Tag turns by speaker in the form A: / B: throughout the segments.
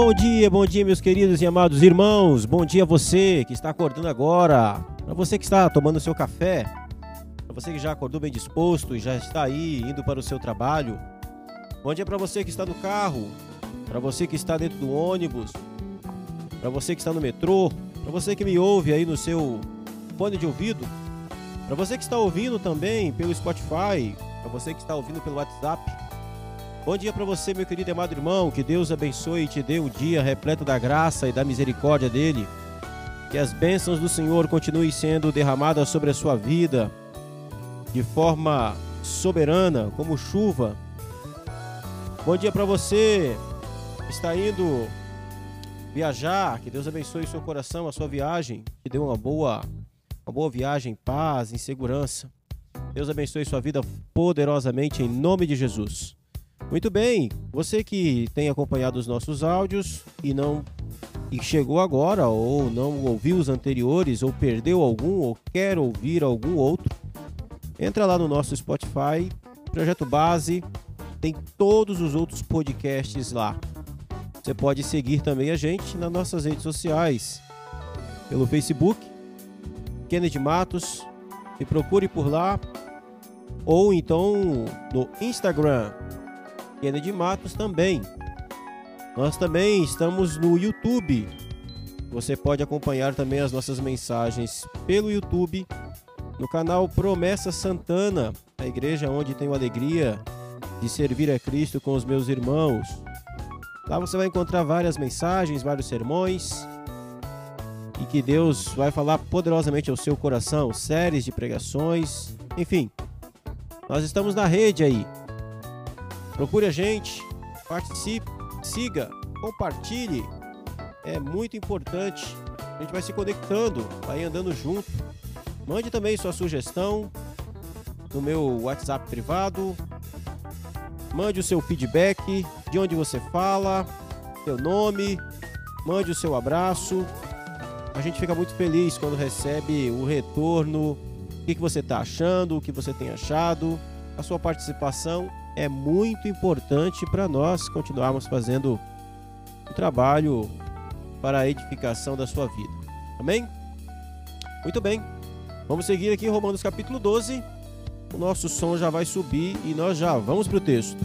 A: Bom dia, bom dia, meus queridos e amados irmãos. Bom dia a você que está acordando agora. Para você que está tomando seu café. Para você que já acordou bem disposto e já está aí indo para o seu trabalho. Bom dia para você que está no carro. Para você que está dentro do ônibus. Para você que está no metrô. Para você que me ouve aí no seu fone de ouvido. Para você que está ouvindo também pelo Spotify. Para você que está ouvindo pelo WhatsApp. Bom dia para você, meu querido e amado irmão. Que Deus abençoe e te dê um dia repleto da graça e da misericórdia dele. Que as bênçãos do Senhor continuem sendo derramadas sobre a sua vida de forma soberana, como chuva. Bom dia para você que está indo viajar. Que Deus abençoe seu coração, a sua viagem. Que dê uma boa, uma boa viagem, paz, em segurança. Deus abençoe sua vida poderosamente em nome de Jesus. Muito bem, você que tem acompanhado os nossos áudios e não e chegou agora ou não ouviu os anteriores ou perdeu algum ou quer ouvir algum outro, entra lá no nosso Spotify, Projeto Base, tem todos os outros podcasts lá. Você pode seguir também a gente nas nossas redes sociais, pelo Facebook, Kennedy Matos, me procure por lá, ou então no Instagram, Kennedy Matos também. Nós também estamos no YouTube. Você pode acompanhar também as nossas mensagens pelo YouTube, no canal Promessa Santana, a igreja onde tenho alegria de servir a Cristo com os meus irmãos. Lá você vai encontrar várias mensagens, vários sermões e que Deus vai falar poderosamente ao seu coração, séries de pregações, enfim. Nós estamos na rede aí, Procure a gente, participe, siga, compartilhe. É muito importante. A gente vai se conectando, vai andando junto. Mande também sua sugestão no meu WhatsApp privado. Mande o seu feedback, de onde você fala, seu nome, mande o seu abraço. A gente fica muito feliz quando recebe o retorno, o que, você está achando, o que você tem achado. A sua participação é muito importante para nós continuarmos fazendo um trabalho para a edificação da sua vida. Amém? Muito bem. Vamos seguir aqui Romanos capítulo 12. O nosso som já vai subir e nós já vamos para o texto.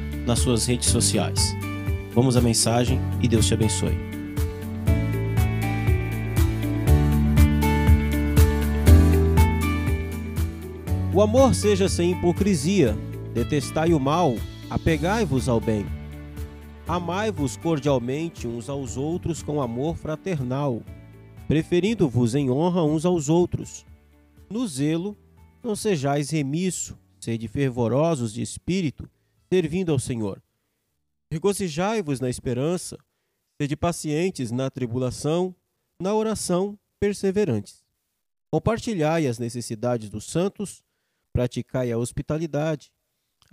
A: nas suas redes sociais. Vamos à mensagem e Deus te abençoe. O amor seja sem hipocrisia, detestai o mal, apegai-vos ao bem. Amai-vos cordialmente uns aos outros com amor fraternal, preferindo-vos em honra uns aos outros. No zelo, não sejais remisso, sede fervorosos de espírito, servindo ao Senhor. Regozijai-vos na esperança, sede pacientes na tribulação, na oração perseverantes. Compartilhai as necessidades dos santos, praticai a hospitalidade,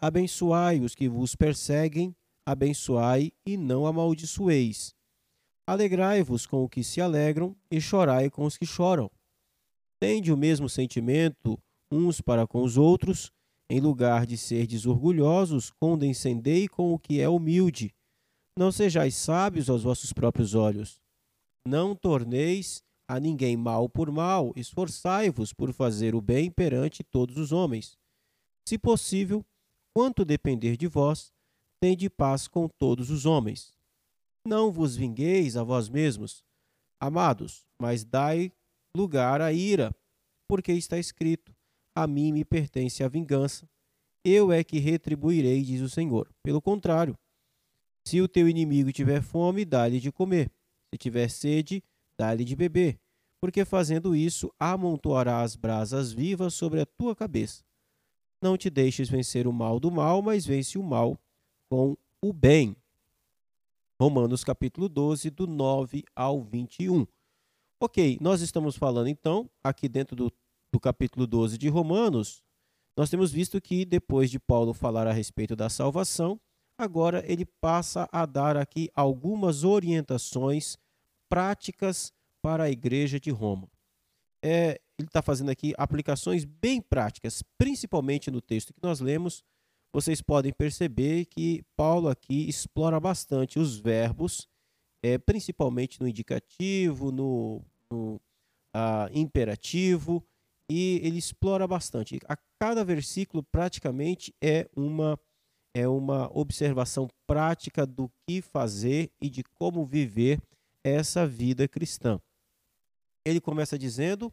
A: abençoai os que vos perseguem, abençoai e não amaldiçoeis. Alegrai-vos com os que se alegram e chorai com os que choram. Tende o mesmo sentimento uns para com os outros, em lugar de serdes orgulhosos, condescendei com o que é humilde. Não sejais sábios aos vossos próprios olhos. Não torneis a ninguém mal por mal, esforçai-vos por fazer o bem perante todos os homens. Se possível, quanto depender de vós, tende paz com todos os homens. Não vos vingueis a vós mesmos, amados, mas dai lugar à ira, porque está escrito: a mim me pertence a vingança, eu é que retribuirei, diz o Senhor. Pelo contrário, se o teu inimigo tiver fome, dá-lhe de comer. Se tiver sede, dá-lhe de beber, porque fazendo isso amontoará as brasas vivas sobre a tua cabeça. Não te deixes vencer o mal do mal, mas vence o mal com o bem. Romanos capítulo 12, do 9 ao 21. Ok, nós estamos falando então, aqui dentro do, do capítulo 12 de Romanos, nós temos visto que depois de Paulo falar a respeito da salvação, agora ele passa a dar aqui algumas orientações práticas para a igreja de Roma. É, ele está fazendo aqui aplicações bem práticas, principalmente no texto que nós lemos. Vocês podem perceber que Paulo aqui explora bastante os verbos, é, principalmente no indicativo, no, no ah, imperativo, e ele explora bastante. A cada versículo praticamente é uma é uma observação prática do que fazer e de como viver essa vida cristã. Ele começa dizendo,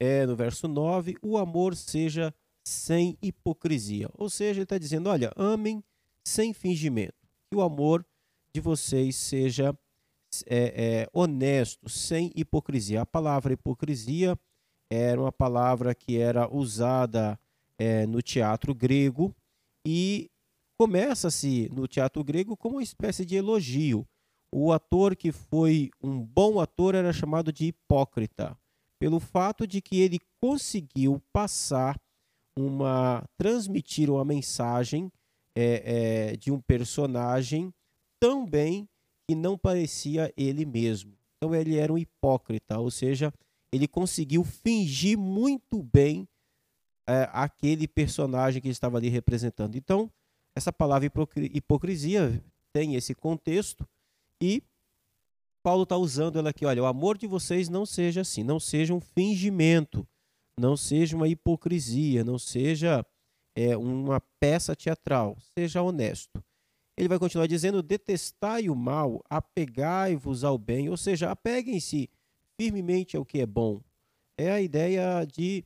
A: é, no verso 9, o amor seja sem hipocrisia. Ou seja, ele está dizendo: olha, amem sem fingimento. Que o amor de vocês seja é, é, honesto, sem hipocrisia. A palavra hipocrisia era uma palavra que era usada é, no teatro grego e começa-se no teatro grego como uma espécie de elogio. O ator que foi um bom ator era chamado de hipócrita, pelo fato de que ele conseguiu passar uma transmitir uma mensagem é, é, de um personagem tão bem que não parecia ele mesmo. Então ele era um hipócrita, ou seja, ele conseguiu fingir muito bem é, aquele personagem que ele estava ali representando. Então, essa palavra hipocrisia tem esse contexto e Paulo está usando ela aqui. Olha, o amor de vocês não seja assim, não seja um fingimento, não seja uma hipocrisia, não seja é, uma peça teatral, seja honesto. Ele vai continuar dizendo: detestai o mal, apegai-vos ao bem, ou seja, apeguem-se firmemente ao que é bom. É a ideia de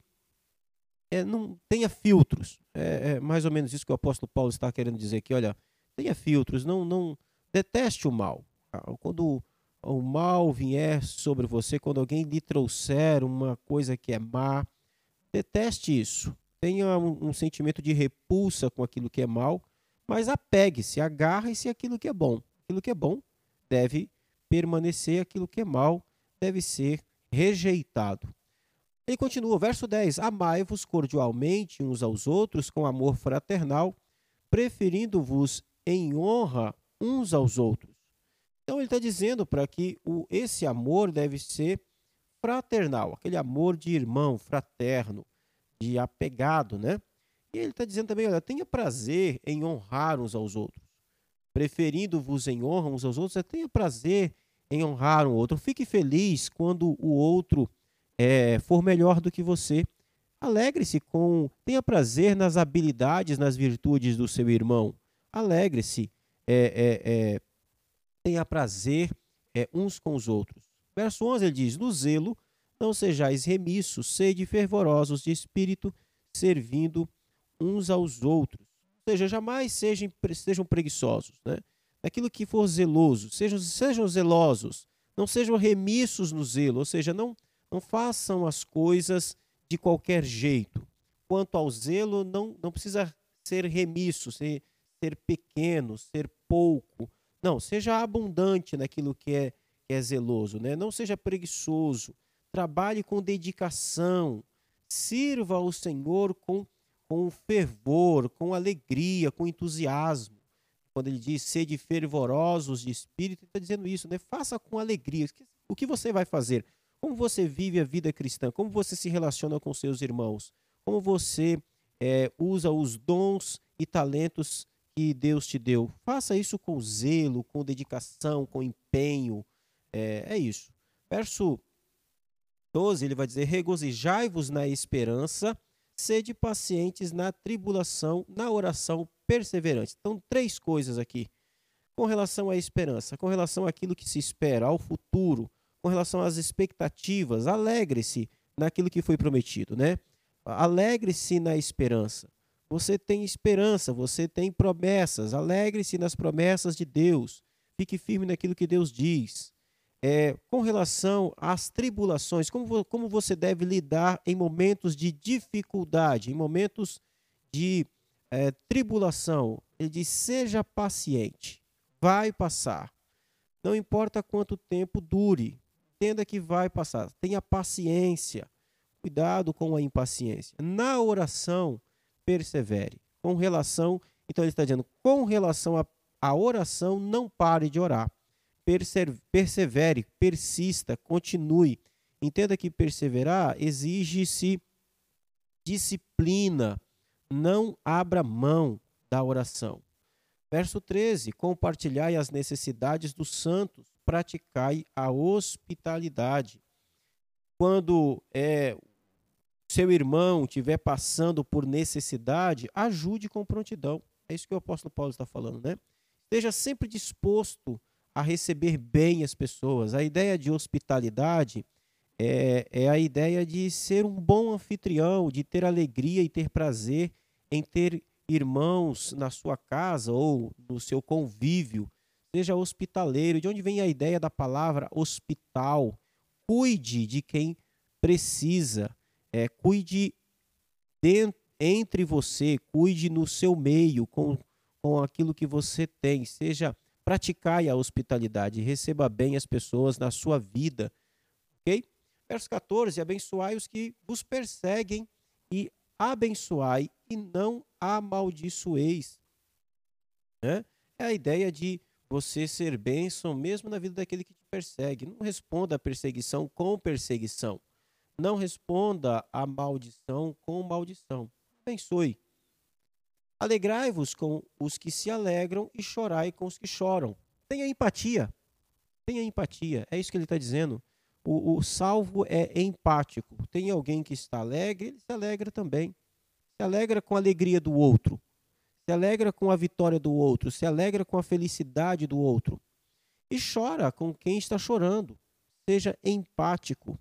A: é, não tenha filtros. É, é, mais ou menos isso que o apóstolo Paulo está querendo dizer aqui. Olha, tenha filtros, não, não deteste o mal. Ah, quando o mal vier sobre você, quando alguém lhe trouxer uma coisa que é má, deteste isso. Tenha um, um sentimento de repulsa com aquilo que é mal, mas apegue-se, agarre-se aquilo que é bom. Aquilo que é bom deve permanecer, aquilo que é mal deve ser rejeitado. Ele continua, verso 10: Amai-vos cordialmente uns aos outros com amor fraternal, preferindo-vos em honra uns aos outros. Então ele está dizendo para que o, esse amor deve ser fraternal, aquele amor de irmão, fraterno, de apegado, né? E ele está dizendo também, olha, tenha prazer em honrar uns aos outros. Preferindo-vos em honra uns aos outros, tenha prazer em honrar um outro. Fique feliz quando o outro é, for melhor do que você. Alegre-se com, tenha prazer nas habilidades, nas virtudes do seu irmão. Alegre-se, é, é, é, tenha prazer é, uns com os outros. Verso 11 ele diz: No zelo não sejais remissos, sede fervorosos de espírito, servindo uns aos outros. Ou seja, jamais sejam, sejam preguiçosos. Né? Naquilo que for zeloso, sejam, sejam zelosos, não sejam remissos no zelo, ou seja, não, não façam as coisas de qualquer jeito. Quanto ao zelo, não, não precisa ser remisso, ser, ser pequeno, ser pouco. Não, seja abundante naquilo que é, que é zeloso, né? não seja preguiçoso. Trabalhe com dedicação, sirva ao Senhor com, com fervor, com alegria, com entusiasmo quando ele diz sede fervorosos de espírito, ele está dizendo isso, né? Faça com alegria. O que você vai fazer? Como você vive a vida cristã? Como você se relaciona com seus irmãos? Como você é, usa os dons e talentos que Deus te deu? Faça isso com zelo, com dedicação, com empenho. É, é isso. Verso 12, ele vai dizer: Regozijai-vos na esperança, sede pacientes na tribulação, na oração perseverante. Então, três coisas aqui. Com relação à esperança, com relação àquilo que se espera, ao futuro, com relação às expectativas, alegre-se naquilo que foi prometido, né? Alegre-se na esperança. Você tem esperança, você tem promessas. Alegre-se nas promessas de Deus. Fique firme naquilo que Deus diz. É, com relação às tribulações, como, como você deve lidar em momentos de dificuldade, em momentos de é, tribulação. Ele diz: seja paciente, vai passar. Não importa quanto tempo dure, entenda que vai passar. Tenha paciência, cuidado com a impaciência. Na oração, persevere. Com relação, então ele está dizendo, com relação à oração, não pare de orar. Persevere, persista, continue. Entenda que perseverar exige-se disciplina. Não abra mão da oração. Verso 13: Compartilhai as necessidades dos santos, praticai a hospitalidade. Quando é, seu irmão estiver passando por necessidade, ajude com prontidão. É isso que o apóstolo Paulo está falando, né? Esteja sempre disposto a receber bem as pessoas. A ideia de hospitalidade é, é a ideia de ser um bom anfitrião, de ter alegria e ter prazer em ter irmãos na sua casa ou no seu convívio. Seja hospitaleiro. De onde vem a ideia da palavra hospital? Cuide de quem precisa. É, cuide dentro, entre você, cuide no seu meio, com, com aquilo que você tem. Seja praticai a hospitalidade, receba bem as pessoas na sua vida. Ok? Verso 14: Abençoai os que vos perseguem e abençoai e não amaldiçoeis. Né? É a ideia de você ser bênção mesmo na vida daquele que te persegue. Não responda à perseguição com perseguição. Não responda à maldição com maldição. Abençoe. Alegrai-vos com os que se alegram e chorai com os que choram. Tenha empatia. Tenha empatia. É isso que ele está dizendo. O, o salvo é empático. Tem alguém que está alegre, ele se alegra também. Se alegra com a alegria do outro. Se alegra com a vitória do outro. Se alegra com a felicidade do outro. E chora com quem está chorando. Seja empático.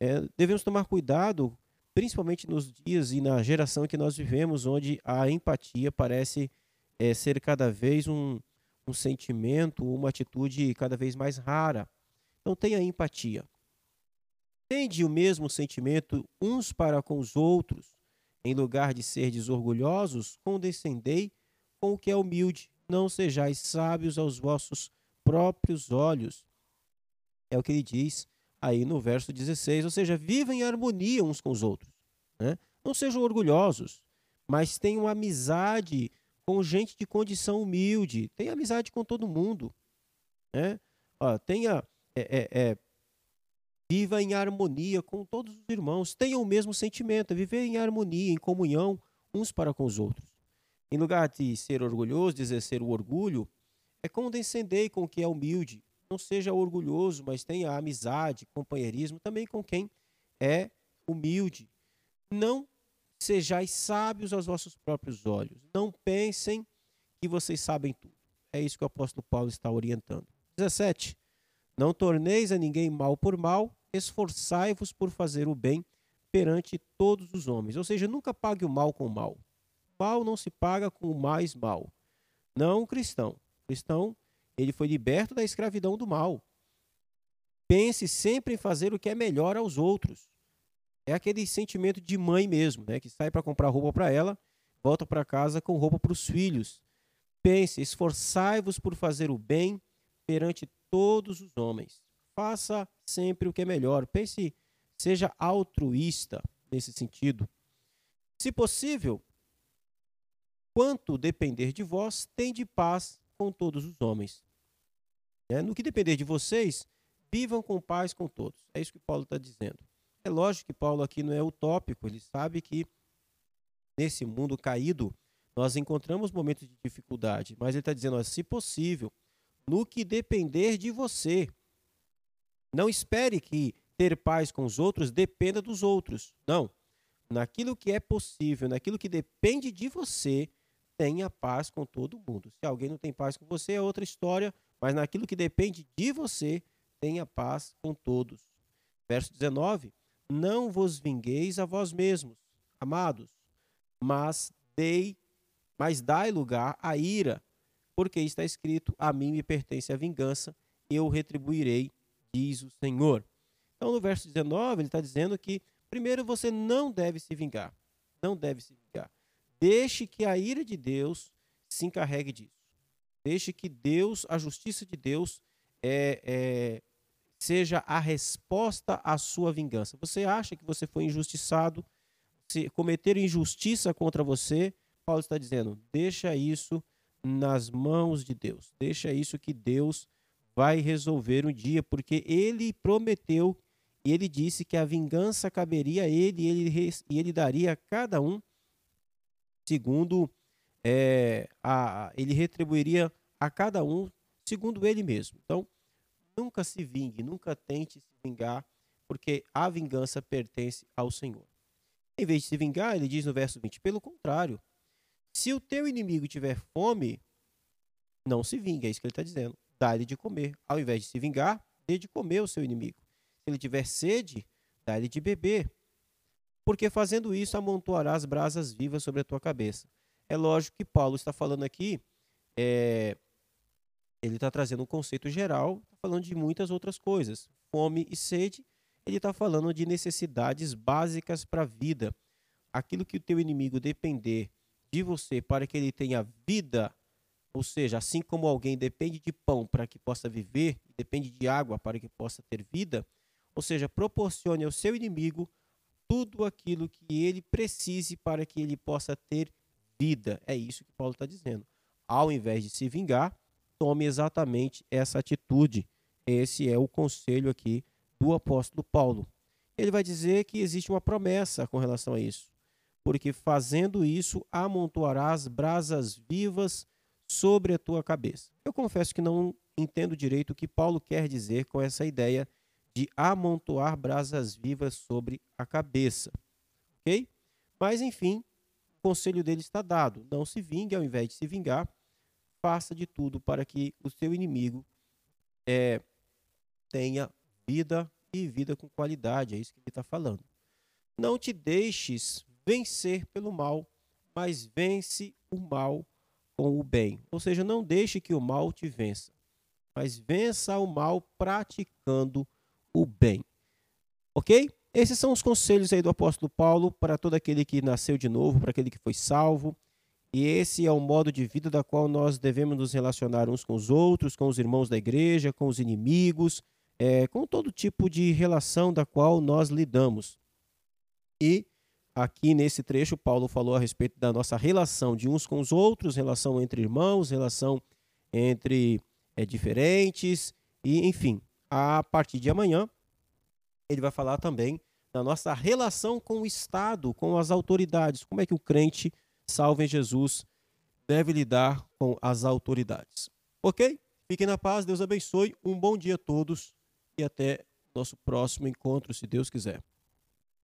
A: É, devemos tomar cuidado, principalmente nos dias e na geração que nós vivemos, onde a empatia parece é, ser cada vez um, um sentimento, uma atitude cada vez mais rara. Então tenha empatia. Tende o mesmo sentimento uns para com os outros. Em lugar de ser desorgulhosos, condescendei com o que é humilde. Não sejais sábios aos vossos próprios olhos. É o que ele diz aí no verso 16. Ou seja, vivam em harmonia uns com os outros. Né? Não sejam orgulhosos, mas tenham amizade com gente de condição humilde. Tenha amizade com todo mundo. Né? Ó, tenha é, é, é, Viva em harmonia com todos os irmãos. Tenham o mesmo sentimento, viver em harmonia, em comunhão uns para com os outros. Em lugar de ser orgulhoso, de exercer o orgulho, é condescender com quem é humilde. Não seja orgulhoso, mas tenha amizade, companheirismo também com quem é humilde. Não sejais sábios aos vossos próprios olhos. Não pensem que vocês sabem tudo. É isso que o apóstolo Paulo está orientando. 17. Não torneis a ninguém mal por mal, esforçai-vos por fazer o bem perante todos os homens. Ou seja, nunca pague o mal com o mal. O mal não se paga com o mais mal. Não cristão. Cristão, ele foi liberto da escravidão do mal. Pense sempre em fazer o que é melhor aos outros. É aquele sentimento de mãe mesmo, né, que sai para comprar roupa para ela, volta para casa com roupa para os filhos. Pense, esforçai-vos por fazer o bem perante todos os homens. Faça sempre o que é melhor. Pense, seja altruísta nesse sentido. Se possível, quanto depender de vós, tende paz com todos os homens. É, no que depender de vocês, vivam com paz com todos. É isso que Paulo está dizendo. É lógico que Paulo aqui não é utópico, ele sabe que nesse mundo caído nós encontramos momentos de dificuldade, mas ele está dizendo, ó, se possível, no que depender de você. Não espere que ter paz com os outros dependa dos outros. Não. Naquilo que é possível, naquilo que depende de você, tenha paz com todo mundo. Se alguém não tem paz com você, é outra história, mas naquilo que depende de você, tenha paz com todos. Verso 19: Não vos vingueis a vós mesmos, Amados, mas dei, mas dai lugar à ira, porque está escrito: a mim me pertence a vingança, eu retribuirei, diz o Senhor. Então, no verso 19, ele está dizendo que, primeiro, você não deve se vingar. Não deve se. Deixe que a ira de Deus se encarregue disso. Deixe que Deus, a justiça de Deus, é, é, seja a resposta à sua vingança. Você acha que você foi injustiçado, se cometer injustiça contra você, Paulo está dizendo: deixa isso nas mãos de Deus. Deixa isso que Deus vai resolver um dia, porque ele prometeu e ele disse que a vingança caberia a ele e ele, e ele daria a cada um segundo é, a, ele retribuiria a cada um segundo ele mesmo. Então, nunca se vingue, nunca tente se vingar, porque a vingança pertence ao Senhor. Em vez de se vingar, ele diz no verso 20: pelo contrário, se o teu inimigo tiver fome, não se vingue, é isso que ele está dizendo. Dá-lhe de comer. Ao invés de se vingar, dê de comer o seu inimigo. Se ele tiver sede, dá-lhe de beber. Porque fazendo isso, amontoarás brasas vivas sobre a tua cabeça. É lógico que Paulo está falando aqui, é, ele está trazendo um conceito geral, está falando de muitas outras coisas. Fome e sede, ele está falando de necessidades básicas para a vida. Aquilo que o teu inimigo depender de você para que ele tenha vida, ou seja, assim como alguém depende de pão para que possa viver, depende de água para que possa ter vida, ou seja, proporcione ao seu inimigo tudo aquilo que ele precise para que ele possa ter vida. É isso que Paulo está dizendo. Ao invés de se vingar, tome exatamente essa atitude. Esse é o conselho aqui do apóstolo Paulo. Ele vai dizer que existe uma promessa com relação a isso. Porque fazendo isso, amontoarás brasas vivas sobre a tua cabeça. Eu confesso que não entendo direito o que Paulo quer dizer com essa ideia de amontoar brasas vivas sobre a cabeça. Ok? Mas, enfim, o conselho dele está dado. Não se vingue, ao invés de se vingar, faça de tudo para que o seu inimigo é, tenha vida e vida com qualidade. É isso que ele está falando. Não te deixes vencer pelo mal, mas vence o mal com o bem. Ou seja, não deixe que o mal te vença, mas vença o mal praticando o bem. Ok? Esses são os conselhos aí do apóstolo Paulo para todo aquele que nasceu de novo, para aquele que foi salvo. E esse é o modo de vida da qual nós devemos nos relacionar uns com os outros, com os irmãos da igreja, com os inimigos, é, com todo tipo de relação da qual nós lidamos. E aqui nesse trecho, Paulo falou a respeito da nossa relação de uns com os outros, relação entre irmãos, relação entre é, diferentes, e enfim, a partir de amanhã, ele vai falar também da nossa relação com o Estado, com as autoridades. Como é que o crente, salvo em Jesus, deve lidar com as autoridades. Ok? Fiquem na paz, Deus abençoe. Um bom dia a todos e até nosso próximo encontro, se Deus quiser.